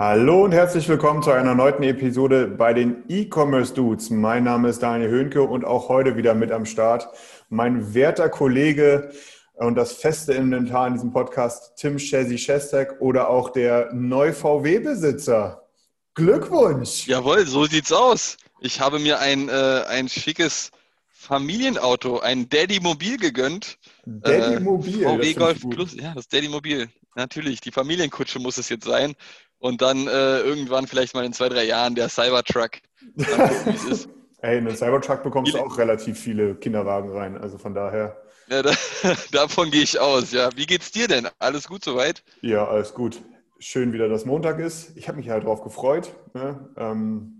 Hallo und herzlich willkommen zu einer neuen Episode bei den E-Commerce Dudes. Mein Name ist Daniel Höhnke und auch heute wieder mit am Start mein werter Kollege und das feste Inventar in diesem Podcast, Tim Chessy Shestak oder auch der Neu-VW-Besitzer. Glückwunsch! Jawohl, so sieht's aus. Ich habe mir ein, äh, ein schickes Familienauto, ein Daddy Mobil gegönnt. Daddy Äh, VW Golf. Plus, ja, das Daddy Mobil. Natürlich, die Familienkutsche muss es jetzt sein. Und dann äh, irgendwann vielleicht mal in zwei, drei Jahren der Cybertruck. Gucken. Ey, in den Cybertruck bekommst du auch relativ viele Kinderwagen rein. Also von daher, Ja, da, davon gehe ich aus, ja. Wie geht's dir denn? Alles gut soweit? ja, alles gut. Schön wieder, dass Montag ist. Ich habe mich halt drauf gefreut. Ne? Ähm,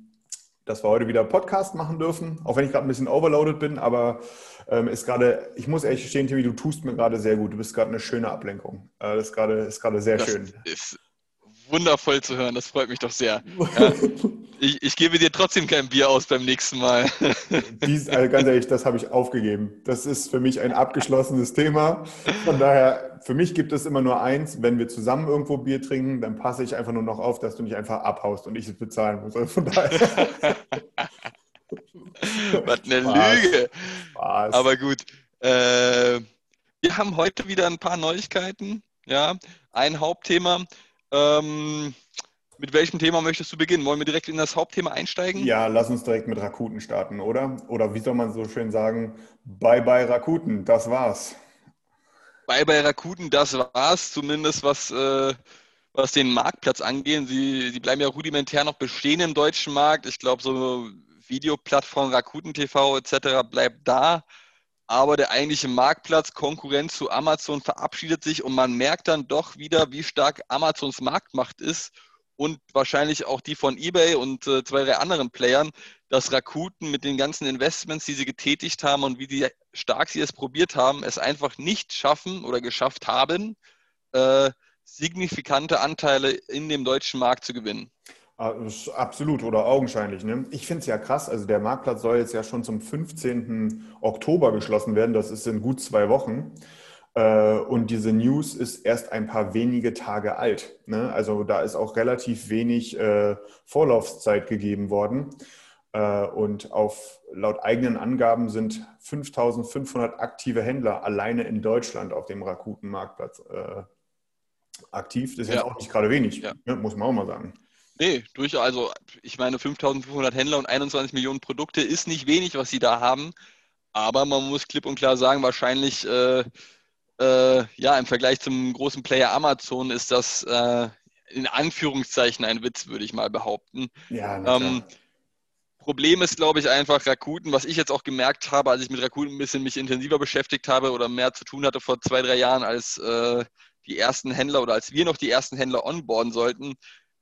dass wir heute wieder Podcast machen dürfen, auch wenn ich gerade ein bisschen overloaded bin, aber ähm, ist gerade, ich muss ehrlich gestehen, Timmy, du tust mir gerade sehr gut. Du bist gerade eine schöne Ablenkung. Äh, das ist gerade, ist gerade sehr Das schön. ist wundervoll zu hören, das freut mich doch sehr. Ja. Ich, ich gebe dir trotzdem kein Bier aus beim nächsten Mal. Dies, also ganz ehrlich, das habe ich aufgegeben. Das ist für mich ein abgeschlossenes Thema. Von daher, für mich gibt es immer nur eins, wenn wir zusammen irgendwo Bier trinken, dann passe ich einfach nur noch auf, dass du nicht einfach abhaust und ich es bezahlen muss. Also von daher. Was eine Spaß. Lüge. Spaß. Aber gut. Äh, wir haben heute wieder ein paar Neuigkeiten. Ja, ein Hauptthema. Ähm, mit welchem Thema möchtest du beginnen? Wollen wir direkt in das Hauptthema einsteigen? Ja, lass uns direkt mit Rakuten starten, oder? Oder wie soll man so schön sagen? Bye bye Rakuten, das war's. Bei, bei Rakuten, das war's, zumindest was, äh, was den Marktplatz angeht. Sie, sie bleiben ja rudimentär noch bestehen im deutschen Markt. Ich glaube, so Videoplattform Rakuten TV etc. bleibt da. Aber der eigentliche Marktplatz, Konkurrenz zu Amazon verabschiedet sich und man merkt dann doch wieder, wie stark Amazons Marktmacht ist und wahrscheinlich auch die von eBay und äh, zwei, drei anderen Playern, dass Rakuten mit den ganzen Investments, die sie getätigt haben und wie die, stark sie es probiert haben, es einfach nicht schaffen oder geschafft haben, äh, signifikante Anteile in dem deutschen Markt zu gewinnen. Ah, Absolut oder augenscheinlich. Ne? Ich finde es ja krass. Also der Marktplatz soll jetzt ja schon zum 15. Oktober geschlossen werden. Das ist in gut zwei Wochen. Äh, Und diese News ist erst ein paar wenige Tage alt. Ne? Also da ist auch relativ wenig äh, Vorlaufzeit gegeben worden. Äh, Und auf laut eigenen Angaben sind 5500 aktive Händler alleine in Deutschland auf dem Rakuten-Marktplatz aktiv. Das ist Ja. jetzt auch nicht gerade wenig, Ja. ne? muss man auch mal sagen. Nee, durchaus. Also, ich meine, 5500 Händler und 21 Millionen Produkte ist nicht wenig, was sie da haben. Aber man muss klipp und klar sagen, wahrscheinlich, äh, äh, ja, im Vergleich zum großen Player Amazon ist das äh, in Anführungszeichen ein Witz, würde ich mal behaupten. Ja. Ähm, Problem ist, glaube ich, einfach Rakuten, was ich jetzt auch gemerkt habe, als ich mit Rakuten ein bisschen mich intensiver beschäftigt habe oder mehr zu tun hatte vor zwei, drei Jahren, als äh, die ersten Händler oder als wir noch die ersten Händler onboarden sollten.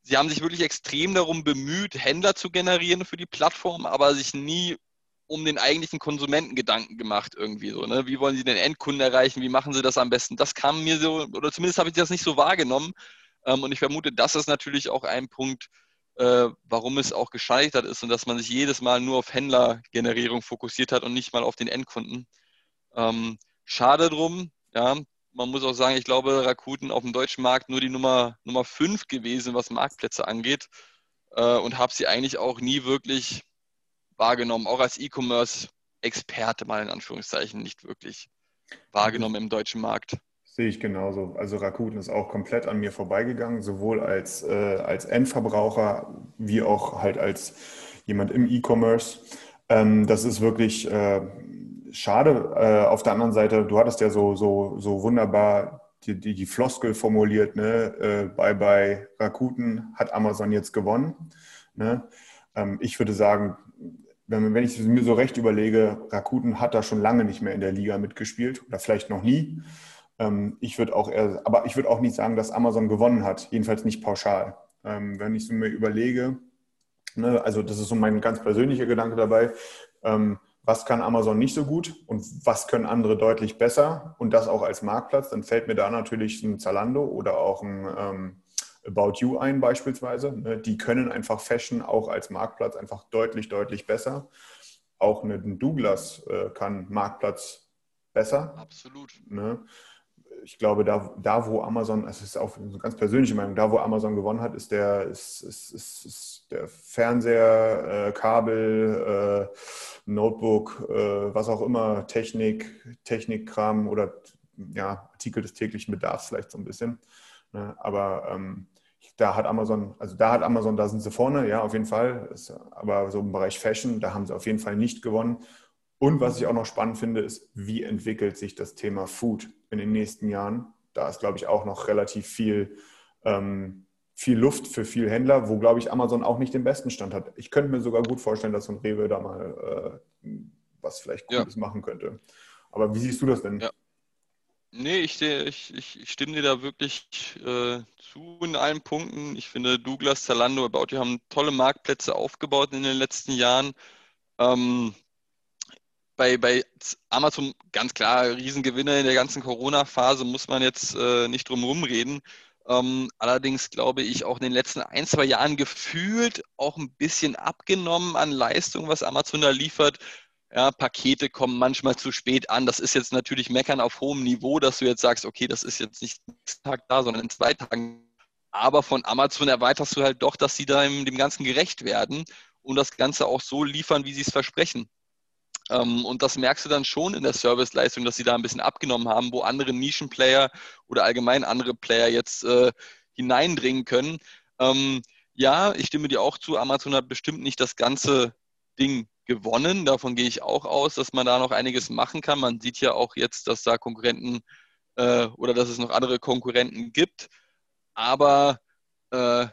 Sie haben sich wirklich extrem darum bemüht, Händler zu generieren für die Plattform, aber sich nie um den eigentlichen Konsumenten Gedanken gemacht irgendwie so. Ne? Wie wollen sie den Endkunden erreichen? Wie machen sie das am besten? Das kam mir so, oder zumindest habe ich das nicht so wahrgenommen. Ähm, und ich vermute, das ist natürlich auch ein Punkt, äh, warum es auch gescheitert ist und dass man sich jedes Mal nur auf Händlergenerierung fokussiert hat und nicht mal auf den Endkunden. Ähm, schade drum, ja. Man muss auch sagen, ich glaube, Rakuten auf dem deutschen Markt nur die Nummer, Nummer 5 gewesen, was Marktplätze angeht. Äh, und habe sie eigentlich auch nie wirklich wahrgenommen, auch als E-Commerce-Experte mal in Anführungszeichen nicht wirklich wahrgenommen im deutschen Markt. Sehe ich genauso. Also Rakuten ist auch komplett an mir vorbeigegangen, sowohl als, äh, als Endverbraucher wie auch halt als jemand im E-Commerce. Ähm, das ist wirklich äh, schade. Äh, auf der anderen Seite, du hattest ja so, so, so wunderbar die, die, die Floskel formuliert, ne? äh, bei, bei Rakuten hat Amazon jetzt gewonnen. Ne? Ähm, ich würde sagen, wenn, wenn ich mir so recht überlege, Rakuten hat da schon lange nicht mehr in der Liga mitgespielt oder vielleicht noch nie. Ähm, ich würde auch eher, aber ich würde auch nicht sagen, dass Amazon gewonnen hat, jedenfalls nicht pauschal. Ähm, wenn ich so mir überlege, ne, also das ist so mein ganz persönlicher Gedanke dabei, ähm, was kann Amazon nicht so gut und was können andere deutlich besser und das auch als Marktplatz, dann fällt mir da natürlich ein Zalando oder auch ein ähm, About You ein beispielsweise. Ne? Die können einfach Fashion auch als Marktplatz einfach deutlich, deutlich besser. Auch ein Douglas äh, kann Marktplatz besser. Absolut. Ne? Ich glaube, da, da wo Amazon, es ist auch eine ganz persönliche Meinung, da wo Amazon gewonnen hat, ist der, ist, ist, ist, ist der Fernseher, äh, Kabel, äh, Notebook, äh, was auch immer, Technik, Technikkram oder ja, Artikel des täglichen Bedarfs vielleicht so ein bisschen. Ne? Aber ähm, da hat Amazon, also da hat Amazon, da sind sie vorne, ja, auf jeden Fall. aber so im Bereich Fashion, da haben sie auf jeden Fall nicht gewonnen. Und was ich auch noch spannend finde, ist, wie entwickelt sich das Thema Food in den nächsten Jahren? Da ist, glaube ich, auch noch relativ viel, ähm, viel Luft für viele Händler, wo, glaube ich, Amazon auch nicht den besten Stand hat. Ich könnte mir sogar gut vorstellen, dass so ein Rewe da mal äh, was vielleicht Cooles ja. machen könnte. Aber wie siehst du das denn? Ja. Nee, ich, ich, ich, stimme dir da wirklich äh, zu in allen Punkten. Ich finde, Douglas, Zalando, About You haben tolle Marktplätze aufgebaut in den letzten Jahren. Ähm, bei, bei Amazon ganz klar Riesengewinner in der ganzen Corona-Phase, muss man jetzt äh, nicht drum herum reden. Ähm, allerdings glaube ich auch in den letzten ein, zwei Jahren gefühlt auch ein bisschen abgenommen an Leistung, was Amazon da liefert. Ja, Pakete kommen manchmal zu spät an. Das ist jetzt natürlich Meckern auf hohem Niveau, dass du jetzt sagst, okay, das ist jetzt nicht nächsten Tag da, sondern in zwei Tagen. Aber von Amazon erweiterst du halt doch, dass sie da dem Ganzen gerecht werden und das Ganze auch so liefern, wie sie es versprechen. Ähm, und das merkst du dann schon in der Serviceleistung, dass sie da ein bisschen abgenommen haben, wo andere Nischenplayer oder allgemein andere Player jetzt äh, hineindringen können. Ähm, ja, ich stimme dir auch zu, Amazon hat bestimmt nicht das ganze Ding gewonnen. Davon gehe ich auch aus, dass man da noch einiges machen kann. Man sieht ja auch jetzt, dass da Konkurrenten äh, oder dass es noch andere Konkurrenten gibt. Aber äh,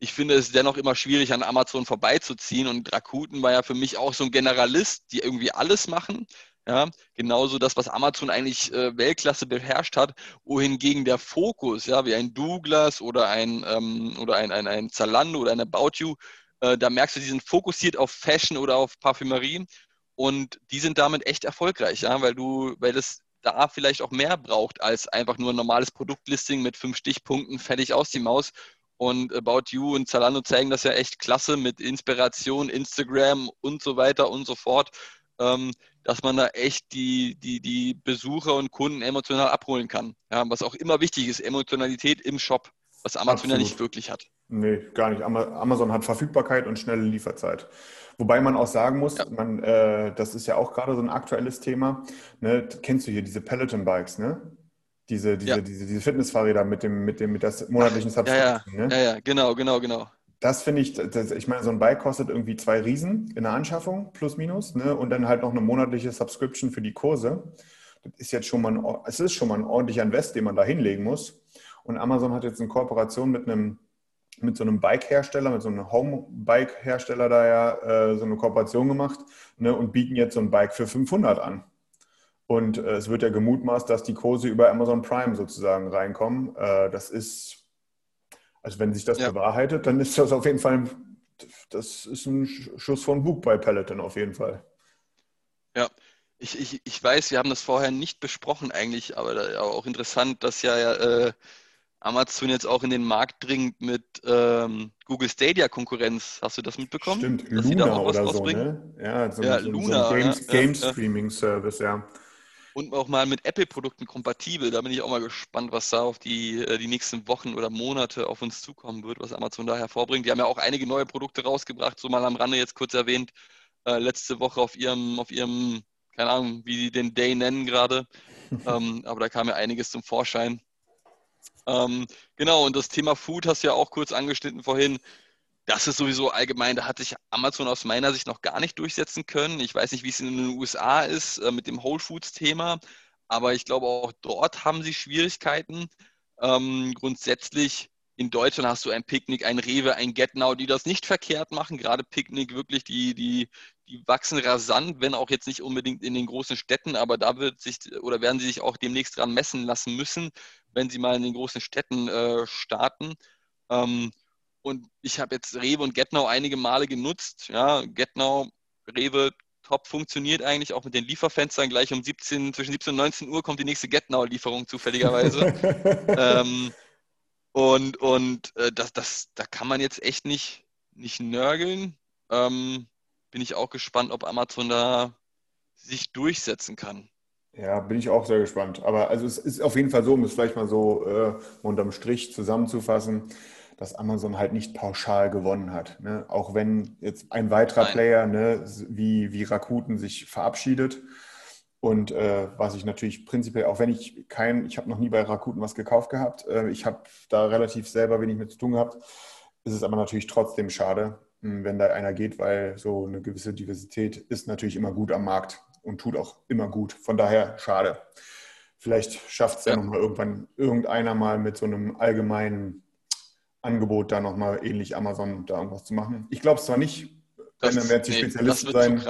ich finde es dennoch immer schwierig, an Amazon vorbeizuziehen. Und Rakuten war ja für mich auch so ein Generalist, die irgendwie alles machen. Ja, genauso das, was Amazon eigentlich äh, Weltklasse beherrscht hat, wohingegen der Fokus, ja, wie ein Douglas oder ein, ähm, oder ein, ein, ein Zalando oder ein About You, äh, da merkst du, die sind fokussiert auf Fashion oder auf Parfümerie und die sind damit echt erfolgreich, ja, weil du, weil es da vielleicht auch mehr braucht als einfach nur ein normales Produktlisting mit fünf Stichpunkten, fertig aus die Maus. Und About You und Zalando zeigen das ja echt klasse mit Inspiration, Instagram und so weiter und so fort, ähm, dass man da echt die, die, die Besucher und Kunden emotional abholen kann. Ja, was auch immer wichtig ist, Emotionalität im Shop, was Amazon Absolut. ja nicht wirklich hat. Nee, gar nicht. Amazon hat Verfügbarkeit und schnelle Lieferzeit. Wobei man auch sagen muss, ja. man, äh, das ist ja auch gerade so ein aktuelles Thema. Ne? Kennst du hier diese Peloton-Bikes, ne? Diese, diese, ja. diese, diese Fitnessfahrräder mit dem, mit dem, mit der monatlichen Subscription. Ja, ja. Ne? ja, ja, genau, genau, genau. Das finde ich, das, ich meine, so ein Bike kostet irgendwie zwei Riesen in der Anschaffung, plus minus, ne? Und dann halt noch eine monatliche Subscription für die Kurse. Das ist jetzt schon mal ein, es ist schon mal ein ordentlicher Invest, den man da hinlegen muss. Und Amazon hat jetzt eine Kooperation mit einem mit so einem Bike-Hersteller, mit so einem Home-Bike-Hersteller da ja äh, so eine Kooperation gemacht ne, und bieten jetzt so ein Bike für 500 an. Und äh, es wird ja gemutmaßt, dass die Kurse über Amazon Prime sozusagen reinkommen. Äh, das ist, also wenn sich das ja. bewahrheitet, dann ist das auf jeden Fall, das ist ein Schuss von Bug bei Peloton auf jeden Fall. Ja, ich, ich, ich weiß, wir haben das vorher nicht besprochen eigentlich, aber auch interessant, dass ja äh, Amazon jetzt auch in den Markt dringt mit ähm, Google Stadia Konkurrenz. Hast du das mitbekommen? Stimmt, Luna oder so, ne? Ja, so, ja, so, Luna, so ein Games, ja, Game Streaming Service, ja. Und auch mal mit Apple-Produkten kompatibel. Da bin ich auch mal gespannt, was da auf die, äh, die nächsten Wochen oder Monate auf uns zukommen wird, was Amazon da hervorbringt. Die haben ja auch einige neue Produkte rausgebracht, so mal am Rande jetzt kurz erwähnt. Äh, letzte Woche auf ihrem, auf ihrem, keine Ahnung, wie die den Day nennen gerade. ähm, aber da kam ja einiges zum Vorschein. Ähm, genau, und das Thema Food hast du ja auch kurz angeschnitten vorhin. Das ist sowieso allgemein, da hat sich Amazon aus meiner Sicht noch gar nicht durchsetzen können. Ich weiß nicht, wie es in den USA ist äh, mit dem Whole Foods-Thema, aber ich glaube, auch dort haben sie Schwierigkeiten. Ähm, grundsätzlich in Deutschland hast du ein Picknick, ein Rewe, ein Get Now, die das nicht verkehrt machen. Gerade Picknick wirklich, die, die, die wachsen rasant, wenn auch jetzt nicht unbedingt in den großen Städten, aber da wird sich oder werden sie sich auch demnächst dran messen lassen müssen, wenn sie mal in den großen Städten äh, starten. Ähm, und ich habe jetzt Rewe und Getnau einige Male genutzt. Ja, Getnau, Rewe, top funktioniert eigentlich, auch mit den Lieferfenstern. Gleich um 17, zwischen 17 und 19 Uhr kommt die nächste Getnau-Lieferung zufälligerweise. ähm, und und äh, das, das, da kann man jetzt echt nicht, nicht nörgeln. Ähm, bin ich auch gespannt, ob Amazon da sich durchsetzen kann. Ja, bin ich auch sehr gespannt. Aber also es ist auf jeden Fall so, um es vielleicht mal so äh, unterm Strich zusammenzufassen, dass Amazon halt nicht pauschal gewonnen hat. Ne? Auch wenn jetzt ein weiterer Nein. Player ne, wie, wie Rakuten sich verabschiedet. Und äh, was ich natürlich prinzipiell, auch wenn ich kein, ich habe noch nie bei Rakuten was gekauft gehabt, äh, ich habe da relativ selber wenig mit zu tun gehabt, ist es aber natürlich trotzdem schade, hm, wenn da einer geht, weil so eine gewisse Diversität ist natürlich immer gut am Markt und tut auch immer gut. Von daher schade. Vielleicht schafft es ja, ja nochmal irgendwann irgendeiner mal mit so einem allgemeinen Angebot da nochmal ähnlich Amazon da irgendwas zu machen. Ich glaube es zwar nicht, wenn dann werden sie nee, Spezialisten sein.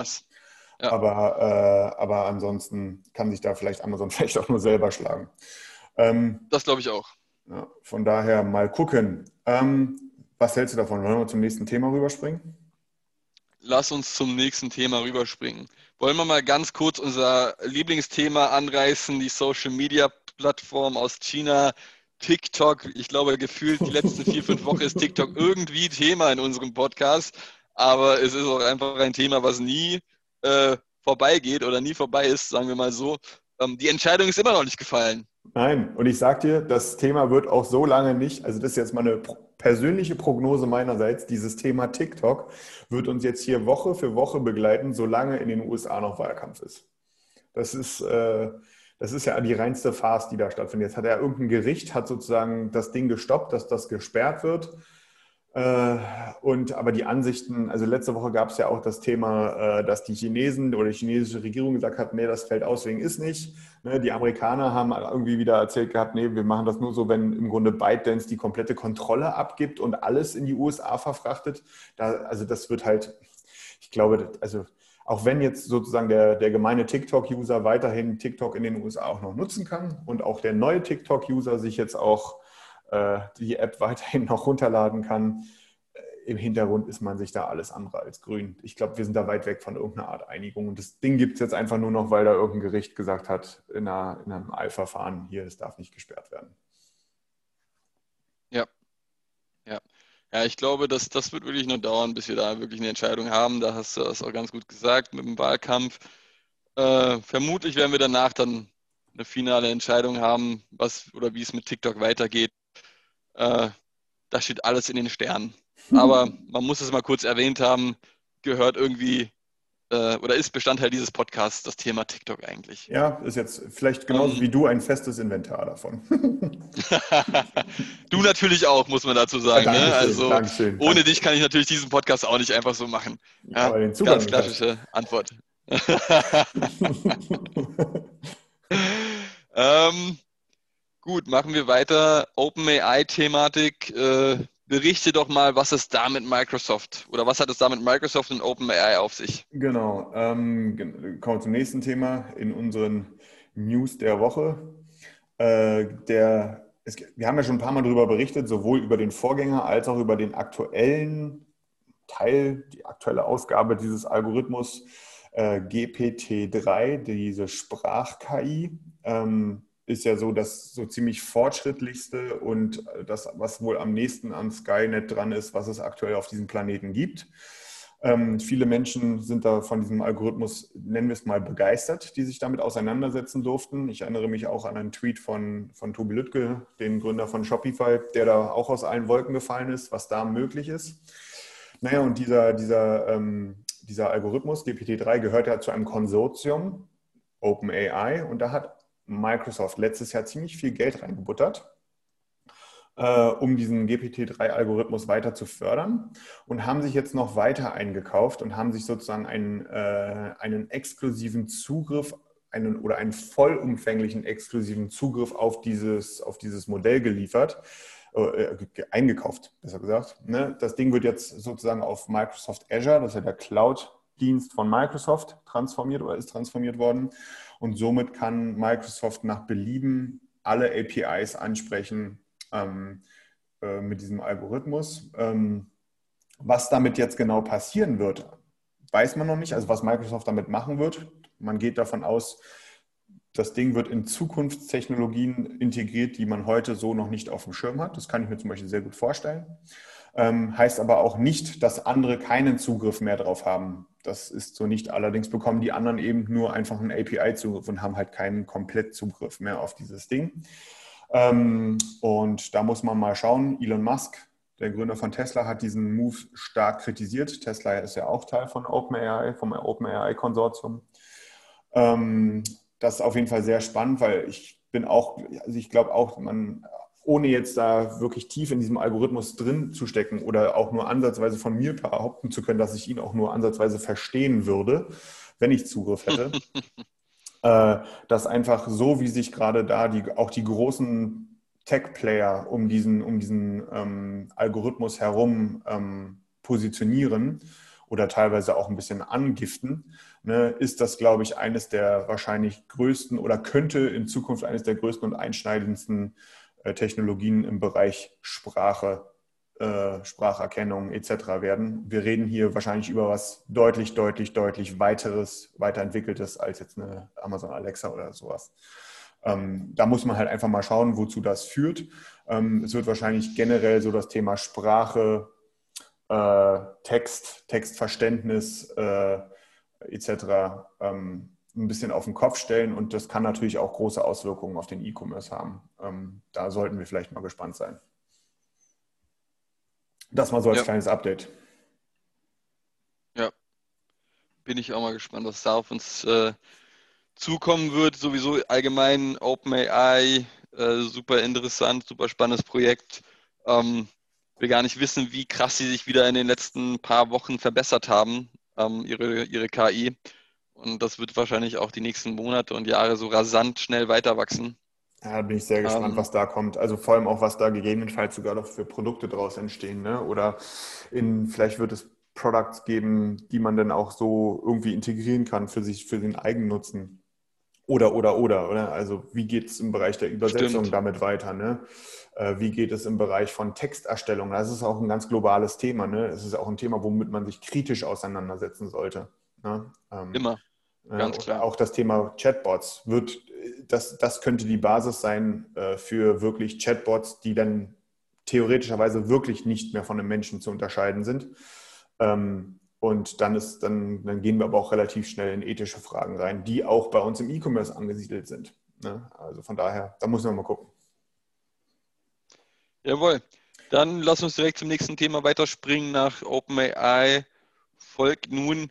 Ja. Aber, äh, aber ansonsten kann sich da vielleicht Amazon vielleicht auch nur selber schlagen. Ähm, das glaube ich auch. Ja, von daher mal gucken. Ähm, was hältst du davon? Wollen wir zum nächsten Thema rüberspringen? Lass uns zum nächsten Thema rüberspringen. Wollen wir mal ganz kurz unser Lieblingsthema anreißen, die Social Media Plattform aus China, TikTok. Ich glaube, gefühlt die letzten vier, fünf Wochen ist TikTok irgendwie Thema in unserem Podcast. Aber es ist auch einfach ein Thema, was nie äh, vorbeigeht oder nie vorbei ist, sagen wir mal so. Ähm, die Entscheidung ist immer noch nicht gefallen. Nein, und ich sage dir, das Thema wird auch so lange nicht, also das ist jetzt mal eine persönliche Prognose meinerseits, dieses Thema TikTok wird uns jetzt hier Woche für Woche begleiten, solange in den USA noch Wahlkampf ist. Das ist, äh, das ist ja die reinste Farce, die da stattfindet. Jetzt hat ja irgendein Gericht, hat sozusagen das Ding gestoppt, dass das gesperrt wird. Äh, und aber die Ansichten, also letzte Woche gab es ja auch das Thema, äh, dass die Chinesen oder die chinesische Regierung gesagt hat, nee, das fällt aus wegen ist nicht. Ne, die Amerikaner haben irgendwie wieder erzählt gehabt, nee, wir machen das nur so, wenn im Grunde ByteDance die komplette Kontrolle abgibt und alles in die USA verfrachtet. Da, also das wird halt, ich glaube, also auch wenn jetzt sozusagen der, der gemeine TikTok-User weiterhin TikTok in den USA auch noch nutzen kann und auch der neue TikTok-User sich jetzt auch äh, die App weiterhin noch runterladen kann. Äh, Im Hintergrund ist man sich da alles andere als grün. Ich glaube, wir sind da weit weg von irgendeiner Art Einigung. Und das Ding gibt es jetzt einfach nur noch, weil da irgendein Gericht gesagt hat, in, einer, in einem Eilverfahren, hier, es darf nicht gesperrt werden. Ja. Ja. Ich glaube, dass das wird wirklich noch dauern, bis wir da wirklich eine Entscheidung haben. Da hast du das auch ganz gut gesagt mit dem Wahlkampf. Äh, vermutlich werden wir danach dann eine finale Entscheidung haben, was oder wie es mit TikTok weitergeht. Äh, das steht alles in den Sternen. Aber man muss es mal kurz erwähnt haben, gehört irgendwie äh, oder ist Bestandteil dieses Podcasts das Thema TikTok eigentlich. Ja, ist jetzt vielleicht genauso um, wie du ein festes Inventar davon. du natürlich auch, muss man dazu sagen. Ja, ne? Also Dankeschön, ohne Dankeschön. dich kann ich natürlich diesen Podcast auch nicht einfach so machen. Ja, ganz klassische Antwort. ähm, Gut, machen wir weiter. OpenAI-Thematik. Äh, berichte doch mal, was ist da mit Microsoft oder was hat es da mit Microsoft und OpenAI auf sich? Genau. Ähm, kommen wir zum nächsten Thema in unseren News der Woche. Äh, der, es, wir haben ja schon ein paar Mal darüber berichtet, sowohl über den Vorgänger als auch über den aktuellen Teil, die aktuelle Ausgabe dieses Algorithmus äh, GPT-3, diese Sprach-KI. Ähm, ist ja so das so ziemlich fortschrittlichste und das, was wohl am nächsten an Skynet dran ist, was es aktuell auf diesem Planeten gibt. Ähm, viele Menschen sind da von diesem Algorithmus, nennen wir es mal, begeistert, die sich damit auseinandersetzen durften. Ich erinnere mich auch an einen Tweet von, von Tobi Lüttke, dem Gründer von Shopify, der da auch aus allen Wolken gefallen ist, was da möglich ist. Naja, und dieser, dieser, ähm, dieser Algorithmus, GPT-3, gehört ja zu einem Konsortium, OpenAI, und da hat Microsoft letztes Jahr ziemlich viel Geld reingebuttert, äh, um diesen GPT-3-Algorithmus weiter zu fördern und haben sich jetzt noch weiter eingekauft und haben sich sozusagen einen, äh, einen exklusiven Zugriff einen, oder einen vollumfänglichen exklusiven Zugriff auf dieses, auf dieses Modell geliefert, äh, eingekauft, besser gesagt. Ne? Das Ding wird jetzt sozusagen auf Microsoft Azure, das ist ja der Cloud Suchdienst von Microsoft transformiert oder ist transformiert worden. Und somit kann Microsoft nach Belieben alle APIs ansprechen ähm, äh, mit diesem Algorithmus. Ähm, was damit jetzt genau passieren wird, weiß man noch nicht. Also was Microsoft damit machen wird. Man geht davon aus, das Ding wird in Zukunftstechnologien integriert, die man heute so noch nicht auf dem Schirm hat. Das kann ich mir zum Beispiel sehr gut vorstellen. Ähm, heißt aber auch nicht, dass andere keinen Zugriff mehr drauf haben. Das ist so nicht. Allerdings bekommen die anderen eben nur einfach einen API-Zugriff und haben halt keinen Komplettzugriff mehr auf dieses Ding. Ähm, und da muss man mal schauen. Elon Musk, der Gründer von Tesla, hat diesen Move stark kritisiert. Tesla ist ja auch Teil von OpenAI, vom OpenAI-Konsortium. Ähm, das ist auf jeden Fall sehr spannend, weil ich bin auch, also ich glaube auch, man, ohne jetzt da wirklich tief in diesem Algorithmus drin zu stecken oder auch nur ansatzweise von mir behaupten zu können, dass ich ihn auch nur ansatzweise verstehen würde, wenn ich Zugriff hätte. äh, dass einfach so, wie sich gerade da die, auch die großen Tech-Player um diesen, um diesen ähm, Algorithmus herum ähm, positionieren oder teilweise auch ein bisschen angiften, ne, ist das, glaube ich, eines der wahrscheinlich größten oder könnte in Zukunft eines der größten und einschneidendsten Technologien im Bereich Sprache, äh, Spracherkennung etc. werden. Wir reden hier wahrscheinlich über was deutlich, deutlich, deutlich weiteres, weiterentwickeltes als jetzt eine Amazon Alexa oder sowas. Ähm, da muss man halt einfach mal schauen, wozu das führt. Ähm, es wird wahrscheinlich generell so das Thema Sprache, äh, Text, Textverständnis äh, etc. Ähm, ein bisschen auf den Kopf stellen und das kann natürlich auch große Auswirkungen auf den E-Commerce haben. Ähm, da sollten wir vielleicht mal gespannt sein. Das mal so als ja. kleines Update. Ja, bin ich auch mal gespannt, was da auf uns äh, zukommen wird. Sowieso allgemein OpenAI, äh, super interessant, super spannendes Projekt. Ähm, will gar nicht wissen, wie krass sie sich wieder in den letzten paar Wochen verbessert haben, ähm, ihre, ihre KI. Und das wird wahrscheinlich auch die nächsten Monate und Jahre so rasant schnell weiter wachsen. Ja, da bin ich sehr gespannt, ähm, was da kommt. Also vor allem auch, was da gegebenenfalls sogar noch für Produkte daraus entstehen. Ne? Oder in, vielleicht wird es Products geben, die man dann auch so irgendwie integrieren kann für sich, für den Eigennutzen. Oder, oder, oder, oder? Also wie geht es im Bereich der Übersetzung Stimmt. damit weiter? Ne? Äh, wie geht es im Bereich von Texterstellung? Das ist auch ein ganz globales Thema. Ne? Es ist auch ein Thema, womit man sich kritisch auseinandersetzen sollte. Ne? Ähm, Immer, ganz klar. Auch das Thema Chatbots wird, das, das könnte die Basis sein äh, für wirklich Chatbots, die dann theoretischerweise wirklich nicht mehr von einem Menschen zu unterscheiden sind. Ähm, und dann, ist, dann, dann gehen wir aber auch relativ schnell in ethische Fragen rein, die auch bei uns im E-Commerce angesiedelt sind. Ne? Also von daher, da muss man mal gucken. Jawohl. Dann lass uns direkt zum nächsten Thema weiterspringen. Nach OpenAI folgt nun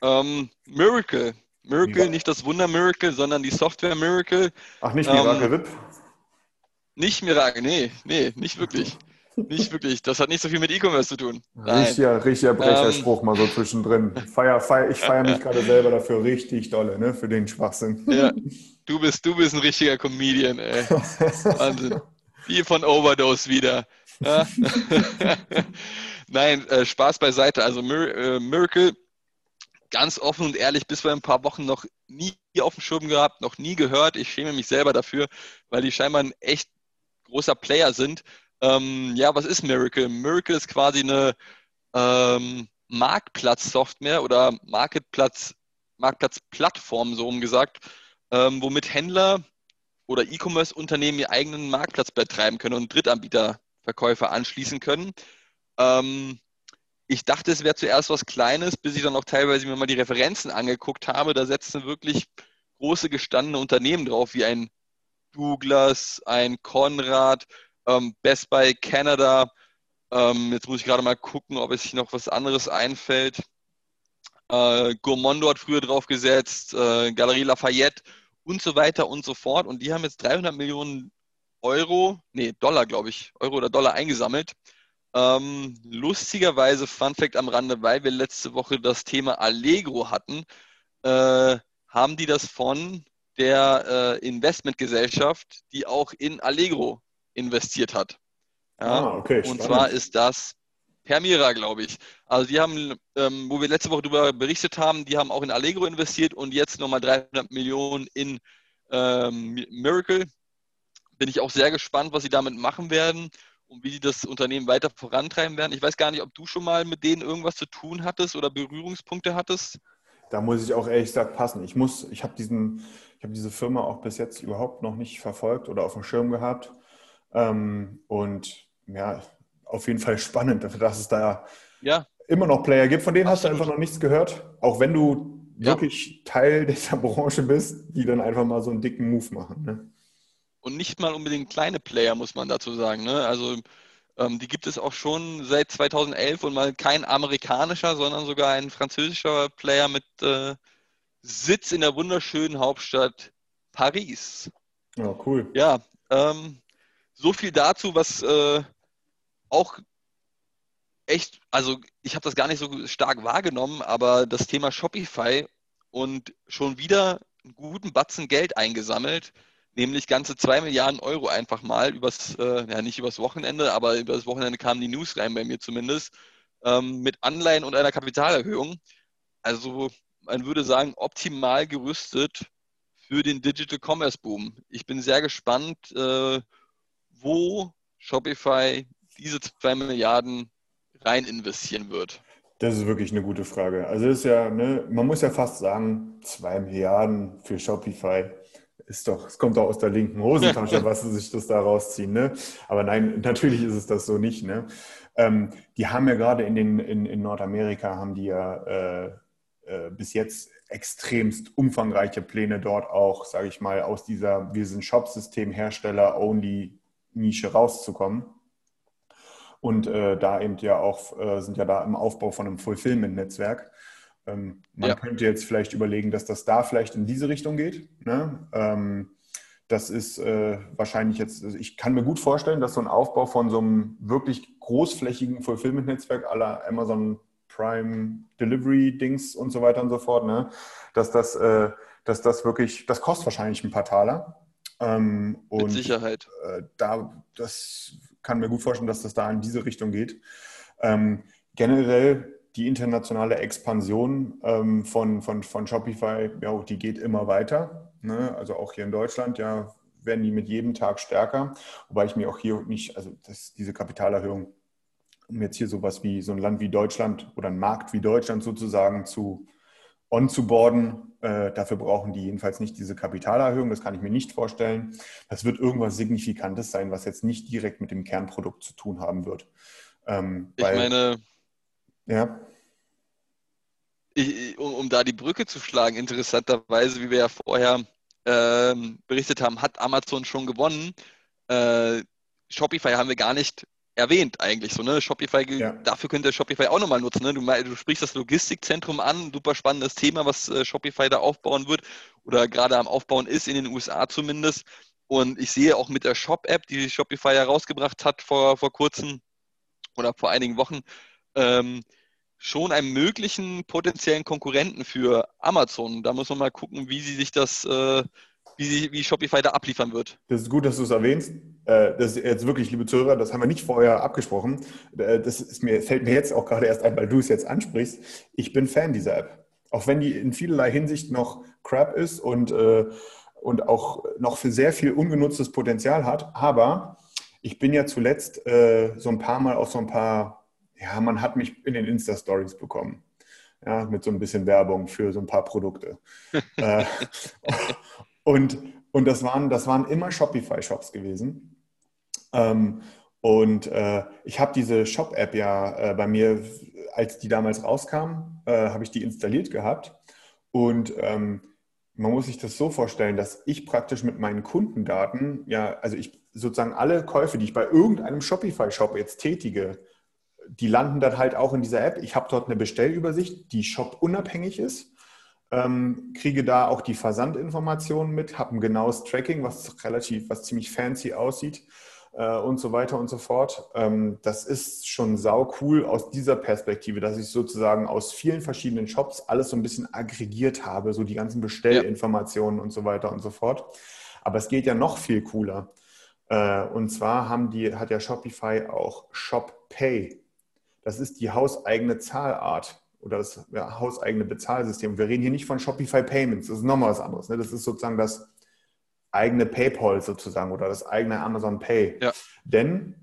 ähm, Miracle. Miracle, nicht das Wunder Miracle, sondern die Software Miracle. Ach, nicht Miracle ähm, VIP? Nicht Miracle, nee, nee, nicht wirklich. Nicht wirklich. Das hat nicht so viel mit E-Commerce zu tun. Richtiger, richtiger Brecherspruch ähm, mal so zwischendrin. Feier, feier, ich feiere mich gerade selber dafür richtig dolle, ne, für den Schwachsinn. Ja, du bist, du bist ein richtiger Comedian, ey. Wahnsinn. Wie von Overdose wieder. Ja? Nein, äh, Spaß beiseite. Also Mir äh, Miracle, ganz offen und ehrlich, bis vor ein paar Wochen noch nie auf dem Schirm gehabt, noch nie gehört. Ich schäme mich selber dafür, weil die scheinbar ein echt großer Player sind. Ähm, ja, was ist Miracle? Miracle ist quasi eine ähm, Marktplatz-Software oder Marketplatz, Marktplatz-Plattform, so umgesagt, ähm, womit Händler oder E-Commerce-Unternehmen ihren eigenen Marktplatz betreiben können und Drittanbieterverkäufer anschließen können. Ähm, ich dachte, es wäre zuerst was Kleines, bis ich dann auch teilweise mir mal die Referenzen angeguckt habe. Da setzen wirklich große gestandene Unternehmen drauf, wie ein Douglas, ein Konrad, ähm, Best Buy Canada. Ähm, jetzt muss ich gerade mal gucken, ob es sich noch was anderes einfällt. Äh, Gourmando hat früher drauf gesetzt, äh, Galerie Lafayette und so weiter und so fort. Und die haben jetzt 300 Millionen Euro, nee, Dollar, glaube ich, Euro oder Dollar eingesammelt. Ähm, lustigerweise, Fun Fact am Rande, weil wir letzte Woche das Thema Allegro hatten, äh, haben die das von der äh, Investmentgesellschaft, die auch in Allegro investiert hat. Ja? Ah, okay, und zwar ist das Permira, glaube ich. Also die haben, ähm, wo wir letzte Woche darüber berichtet haben, die haben auch in Allegro investiert und jetzt nochmal 300 Millionen in ähm, Miracle. Bin ich auch sehr gespannt, was sie damit machen werden und wie sie das Unternehmen weiter vorantreiben werden. Ich weiß gar nicht, ob du schon mal mit denen irgendwas zu tun hattest oder Berührungspunkte hattest. Da muss ich auch ehrlich gesagt passen. Ich muss, ich habe diesen, ich habe diese Firma auch bis jetzt überhaupt noch nicht verfolgt oder auf dem Schirm gehabt. Ähm, und ja, auf jeden Fall spannend, dass es da ja. immer noch Player gibt. Von denen Absolut. hast du einfach noch nichts gehört. Auch wenn du ja. wirklich Teil dieser Branche bist, die dann einfach mal so einen dicken Move machen. Ne? Und nicht mal unbedingt kleine Player, muss man dazu sagen. Ne? Also ähm, die gibt es auch schon seit 2011 und mal kein amerikanischer, sondern sogar ein französischer Player mit äh, Sitz in der wunderschönen Hauptstadt Paris. Ja, cool. Ja, ähm, so viel dazu, was äh, auch echt, also ich habe das gar nicht so stark wahrgenommen, aber das Thema Shopify und schon wieder einen guten Batzen Geld eingesammelt, nämlich ganze 2 Milliarden Euro einfach mal übers, äh, ja nicht übers Wochenende, aber übers Wochenende kamen die News rein bei mir zumindest, ähm, mit Anleihen und einer Kapitalerhöhung. Also man würde sagen, optimal gerüstet für den Digital Commerce Boom. Ich bin sehr gespannt, äh, wo Shopify diese 2 Milliarden rein investieren wird. Das ist wirklich eine gute Frage. Also ist ja, ne, man muss ja fast sagen, 2 Milliarden für Shopify ist doch, es kommt doch aus der linken Hosentasche, was sie sich das da rausziehen. Ne? Aber nein, natürlich ist es das so nicht. Ne? Ähm, die haben ja gerade in, den, in, in Nordamerika, haben die ja äh, äh, bis jetzt extremst umfangreiche Pläne dort auch, sage ich mal, aus dieser, wir sind Shop-System-Hersteller-Only-Nische rauszukommen. Und äh, da eben ja auch, äh, sind ja da im Aufbau von einem Fulfillment-Netzwerk. Ähm, man ja. könnte jetzt vielleicht überlegen, dass das da vielleicht in diese Richtung geht. Ne? Ähm, das ist äh, wahrscheinlich jetzt, also ich kann mir gut vorstellen, dass so ein Aufbau von so einem wirklich großflächigen Fulfillment-Netzwerk aller Amazon Prime Delivery Dings und so weiter und so fort, ne? dass, das, äh, dass das wirklich, das kostet wahrscheinlich ein paar Taler. Ähm, Mit Sicherheit. Äh, da, das kann mir gut vorstellen, dass das da in diese Richtung geht. Ähm, generell die internationale Expansion ähm, von, von, von Shopify, ja, die geht immer weiter. Ne? Also auch hier in Deutschland, ja, werden die mit jedem Tag stärker. Wobei ich mir auch hier nicht, also das, diese Kapitalerhöhung, um jetzt hier sowas wie so ein Land wie Deutschland oder ein Markt wie Deutschland sozusagen zu on-zu-boarden, äh, dafür brauchen die jedenfalls nicht diese Kapitalerhöhung, das kann ich mir nicht vorstellen. Das wird irgendwas Signifikantes sein, was jetzt nicht direkt mit dem Kernprodukt zu tun haben wird. Ähm, ich meine, ja. Ich, um, um, da die Brücke zu schlagen, interessanterweise, wie wir ja vorher ähm, berichtet haben, hat Amazon schon gewonnen. Äh, Shopify haben wir gar nicht erwähnt eigentlich so, ne? Shopify, ja. dafür könnte Shopify auch nochmal nutzen. Ne? Du, du, sprichst das Logistikzentrum an, super spannendes Thema, was äh, Shopify da aufbauen wird oder gerade am Aufbauen ist, in den USA zumindest. Und ich sehe auch mit der Shop-App, die Shopify herausgebracht hat vor, vor kurzem oder vor einigen Wochen, ähm, schon einen möglichen potenziellen Konkurrenten für Amazon. Da muss man mal gucken, wie sie sich das, äh, wie, sie, wie Shopify da abliefern wird. Das ist gut, dass du es erwähnst. Äh, das ist jetzt wirklich, liebe Zuhörer, das haben wir nicht vorher abgesprochen. Äh, das mir, fällt mir jetzt auch gerade erst ein, weil du es jetzt ansprichst. Ich bin Fan dieser App. Auch wenn die in vielerlei Hinsicht noch crap ist und, äh, und auch noch für sehr viel ungenutztes Potenzial hat. Aber ich bin ja zuletzt so ein paar Mal auf so ein paar ja, man hat mich in den Insta-Stories bekommen. Ja, mit so ein bisschen Werbung für so ein paar Produkte. äh, und, und das waren, das waren immer Shopify-Shops gewesen. Ähm, und äh, ich habe diese Shop-App ja äh, bei mir, als die damals rauskam, äh, habe ich die installiert gehabt. Und ähm, man muss sich das so vorstellen, dass ich praktisch mit meinen Kundendaten, ja, also ich sozusagen alle Käufe, die ich bei irgendeinem Shopify-Shop jetzt tätige, die landen dann halt auch in dieser App. Ich habe dort eine Bestellübersicht, die shop-unabhängig ist, ähm, kriege da auch die Versandinformationen mit, habe ein genaues Tracking, was relativ, was ziemlich fancy aussieht äh, und so weiter und so fort. Ähm, das ist schon sau cool aus dieser Perspektive, dass ich sozusagen aus vielen verschiedenen Shops alles so ein bisschen aggregiert habe, so die ganzen Bestellinformationen ja. und so weiter und so fort. Aber es geht ja noch viel cooler. Äh, und zwar haben die, hat ja Shopify auch Shop Pay das ist die hauseigene Zahlart oder das ja, hauseigene Bezahlsystem. Wir reden hier nicht von Shopify Payments, das ist nochmal was anderes. Ne? Das ist sozusagen das eigene PayPal sozusagen oder das eigene Amazon Pay. Ja. Denn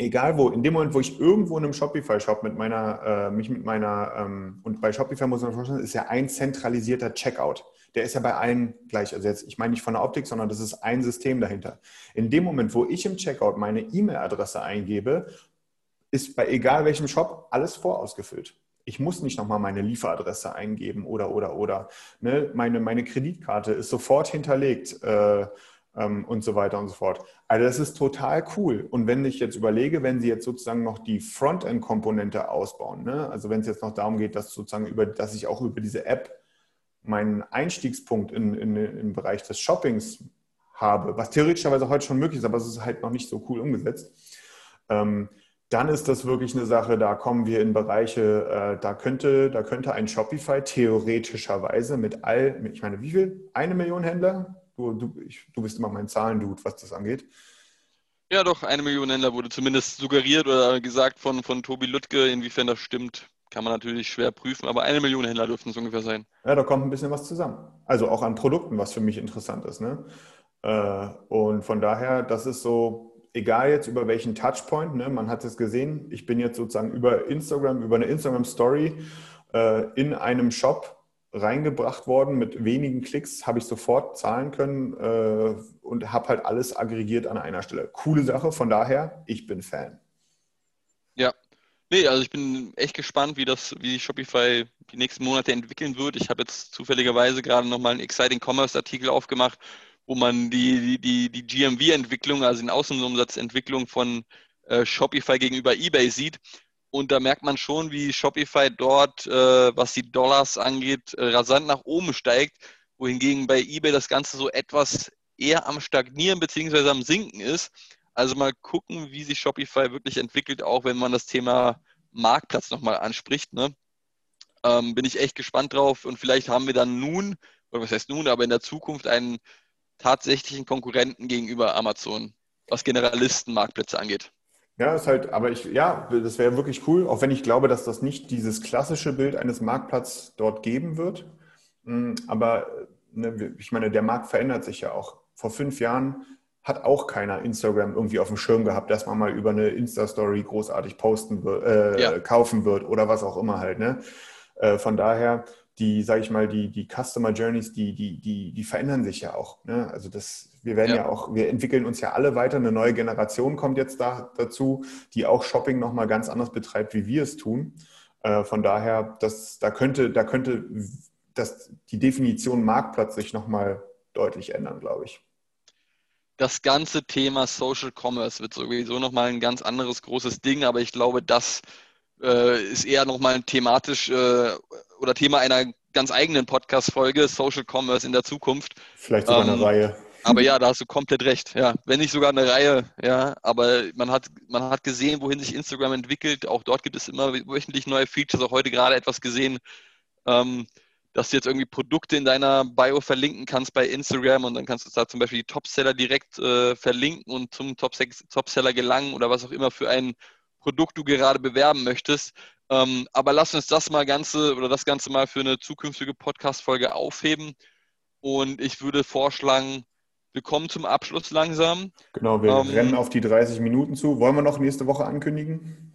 egal wo, in dem Moment, wo ich irgendwo in einem Shopify-Shop mit meiner, äh, mich mit meiner, ähm, und bei Shopify muss man vorstellen, ist ja ein zentralisierter Checkout. Der ist ja bei allen gleich. Also jetzt, ich meine nicht von der Optik, sondern das ist ein System dahinter. In dem Moment, wo ich im Checkout meine E-Mail-Adresse eingebe, ist bei egal welchem Shop alles vorausgefüllt. Ich muss nicht nochmal meine Lieferadresse eingeben oder, oder, oder. Ne? Meine, meine Kreditkarte ist sofort hinterlegt. Äh, ähm, und so weiter und so fort. Also das ist total cool. Und wenn ich jetzt überlege, wenn Sie jetzt sozusagen noch die Frontend-Komponente ausbauen, ne? also wenn es jetzt noch darum geht, dass sozusagen über, dass ich auch über diese App meinen Einstiegspunkt in, in, im Bereich des Shoppings habe, was theoretischerweise heute schon möglich ist, aber es ist halt noch nicht so cool umgesetzt. Ähm, dann ist das wirklich eine Sache, da kommen wir in Bereiche, äh, da, könnte, da könnte ein Shopify theoretischerweise mit all, ich meine, wie viel? Eine Million Händler? Du, du, ich, du bist immer mein Zahlendude, was das angeht. Ja, doch, eine Million Händler wurde zumindest suggeriert oder gesagt von, von Tobi Lüttke. Inwiefern das stimmt, kann man natürlich schwer prüfen, aber eine Million Händler dürften es ungefähr sein. Ja, da kommt ein bisschen was zusammen. Also auch an Produkten, was für mich interessant ist. Ne? Äh, und von daher, das ist so, egal jetzt über welchen Touchpoint, ne? man hat es gesehen, ich bin jetzt sozusagen über Instagram, über eine Instagram-Story äh, in einem Shop reingebracht worden. Mit wenigen Klicks habe ich sofort zahlen können äh, und habe halt alles aggregiert an einer Stelle. Coole Sache, von daher, ich bin Fan. Ja. Nee, also ich bin echt gespannt, wie das, wie Shopify die nächsten Monate entwickeln wird. Ich habe jetzt zufälligerweise gerade nochmal einen Exciting Commerce Artikel aufgemacht, wo man die, die, die GMV-Entwicklung, also den Außenumsatzentwicklung von äh, Shopify gegenüber eBay sieht. Und da merkt man schon, wie Shopify dort, äh, was die Dollars angeht, äh, rasant nach oben steigt, wohingegen bei eBay das Ganze so etwas eher am Stagnieren bzw. am Sinken ist. Also mal gucken, wie sich Shopify wirklich entwickelt, auch wenn man das Thema Marktplatz nochmal anspricht. Ne? Ähm, bin ich echt gespannt drauf und vielleicht haben wir dann nun, oder was heißt nun, aber in der Zukunft einen tatsächlichen Konkurrenten gegenüber Amazon, was Generalisten-Marktplätze angeht. Ja, ist halt, aber ich, ja, das wäre wirklich cool, auch wenn ich glaube, dass das nicht dieses klassische Bild eines Marktplatzes dort geben wird. Mm, aber ne, ich meine, der Markt verändert sich ja auch. Vor fünf Jahren hat auch keiner Instagram irgendwie auf dem Schirm gehabt, dass man mal über eine Insta-Story großartig posten äh, ja. kaufen wird oder was auch immer halt. Ne? Äh, von daher, die, sage ich mal, die, die Customer Journeys, die, die, die, die verändern sich ja auch. Ne? Also das, wir werden ja. ja. auch, wir entwickeln uns ja alle weiter. Eine neue Generation kommt jetzt da, dazu, die auch Shopping nochmal ganz anders betreibt, wie wir es tun. Äh, von daher, das, da könnte, da könnte das, die Definition Marktplatz sich nochmal deutlich ändern, glaube ich. Das ganze Thema Social Commerce wird sowieso nochmal ein ganz anderes großes Ding, aber ich glaube, das äh, ist eher nochmal ein thematisch äh, oder Thema einer ganz eigenen Podcast-Folge, Social Commerce in der Zukunft. Vielleicht sogar ähm, eine Reihe. Aber ja, da hast du komplett recht. Ja, wenn nicht sogar eine Reihe. Ja, aber man hat, man hat gesehen, wohin sich Instagram entwickelt. Auch dort gibt es immer wöchentlich neue Features. Auch heute gerade etwas gesehen, ähm, dass du jetzt irgendwie Produkte in deiner Bio verlinken kannst bei Instagram und dann kannst du da zum Beispiel die Topseller direkt äh, verlinken und zum Topseller gelangen oder was auch immer für ein Produkt du gerade bewerben möchtest. Ähm, aber lass uns das mal ganze oder das Ganze mal für eine zukünftige Podcast-Folge aufheben. Und ich würde vorschlagen, wir kommen zum Abschluss langsam. Genau, wir ähm, rennen auf die 30 Minuten zu. Wollen wir noch nächste Woche ankündigen?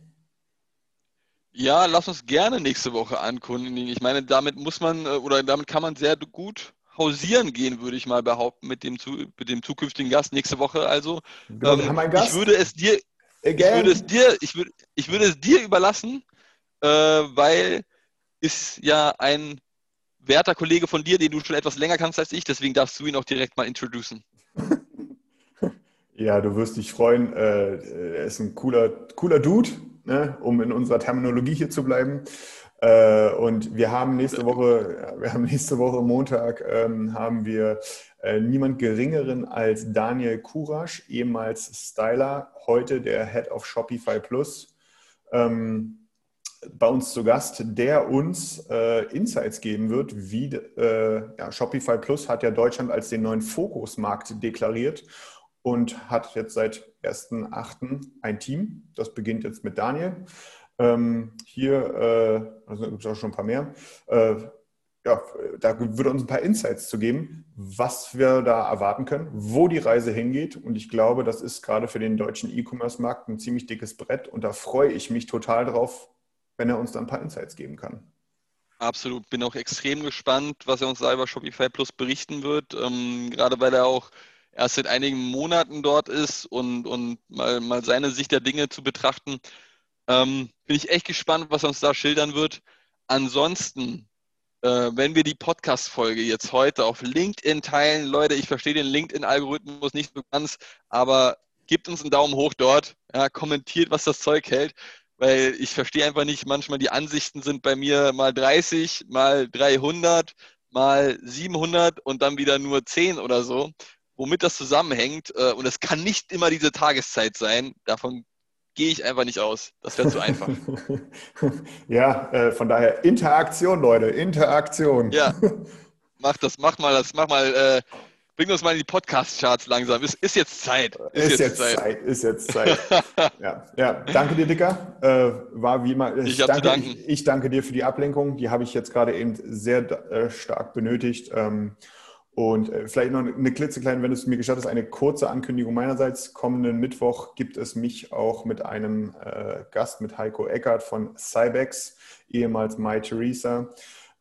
Ja, lass uns gerne nächste Woche ankündigen. Ich meine, damit muss man äh, oder damit kann man sehr gut hausieren gehen, würde ich mal behaupten, mit dem, mit dem zukünftigen Gast nächste Woche. Also, genau, ähm, wir haben einen Gast. ich würde es dir, ich würde es dir, ich würde, ich würde es dir überlassen, äh, weil ist ja ein werter Kollege von dir, den du schon etwas länger kannst als ich, deswegen darfst du ihn auch direkt mal introducen. Ja, du wirst dich freuen. Äh, er ist ein cooler, cooler Dude, ne? um in unserer Terminologie hier zu bleiben. Äh, und wir haben nächste Woche, wir haben nächste Woche Montag, ähm, haben wir äh, niemand Geringeren als Daniel Kurasch, ehemals Styler, heute der Head of Shopify Plus. Ähm, bei uns zu Gast, der uns äh, Insights geben wird, wie äh, ja, Shopify Plus hat ja Deutschland als den neuen Fokusmarkt deklariert und hat jetzt seit 1.8. ein Team. Das beginnt jetzt mit Daniel. Ähm, hier, äh, also gibt es auch schon ein paar mehr. Äh, ja, da würde uns ein paar Insights zu geben, was wir da erwarten können, wo die Reise hingeht. Und ich glaube, das ist gerade für den deutschen E-Commerce-Markt ein ziemlich dickes Brett. Und da freue ich mich total drauf, wenn er uns da ein paar Insights geben kann. Absolut, bin auch extrem gespannt, was er uns da über Shopify Plus berichten wird. Ähm, gerade weil er auch erst seit einigen Monaten dort ist und, und mal, mal seine Sicht der Dinge zu betrachten. Ähm, bin ich echt gespannt, was uns da schildern wird. Ansonsten, äh, wenn wir die Podcast-Folge jetzt heute auf LinkedIn teilen, Leute, ich verstehe den LinkedIn-Algorithmus nicht so ganz, aber gebt uns einen Daumen hoch dort, ja, kommentiert, was das Zeug hält weil ich verstehe einfach nicht, manchmal die Ansichten sind bei mir mal 30, mal 300, mal 700 und dann wieder nur 10 oder so, womit das zusammenhängt. Äh, und es kann nicht immer diese Tageszeit sein. Davon gehe ich einfach nicht aus. Das wäre zu einfach. ja, äh, von daher Interaktion, Leute, Interaktion. Ja, mach das, mach mal das, mach mal äh, Bring uns mal in die Podcast-Charts langsam. Ist, ist jetzt Zeit. Ist, ist jetzt, Zeit. Zeit. Ist jetzt Zeit. ja. ja, danke dir, Dicker. Äh, war wie immer. Ich, ich, danke, ich, ich, danke dir für die Ablenkung. Die habe ich jetzt gerade eben sehr äh, stark benötigt. Ähm, und äh, vielleicht noch eine klitzekleine, wenn du es mir gestattest, eine kurze Ankündigung meinerseits. Kommenden Mittwoch gibt es mich auch mit einem äh, Gast, mit Heiko Eckert von Cybex, ehemals My Theresa,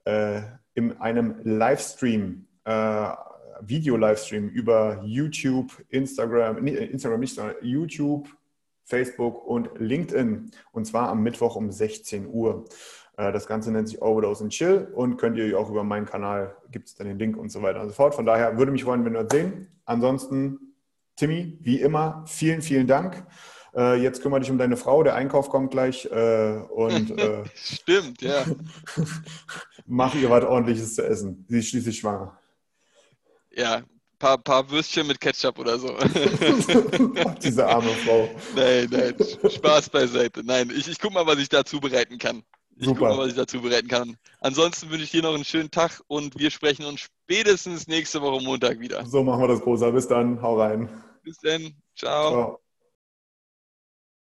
äh, in einem Livestream äh, Video-Livestream über YouTube, Instagram, nee, Instagram nicht, sondern YouTube, Facebook und LinkedIn. Und zwar am Mittwoch um 16 Uhr. Äh, das Ganze nennt sich Overdose and Chill und könnt ihr auch über meinen Kanal, gibt es dann den Link und so weiter und so fort. Von daher würde mich freuen, wenn wir das sehen. Ansonsten, Timmy, wie immer, vielen, vielen Dank. Äh, jetzt kümmere dich um deine Frau, der Einkauf kommt gleich. Äh, und, Stimmt, ja. mach ihr was ordentliches zu essen. Sie ist schließlich schwanger. Ja, paar, paar Würstchen mit Ketchup oder so. Diese arme Frau. Nein, nein, Spaß beiseite. Nein, ich, ich guck mal, was ich dazu bereiten kann. Ich Super. guck mal, was ich dazu bereiten kann. Ansonsten wünsche ich dir noch einen schönen Tag und wir sprechen uns spätestens nächste Woche Montag wieder. So machen wir das, Großer. Bis dann. Hau rein. Bis dann. Ciao. Ciao.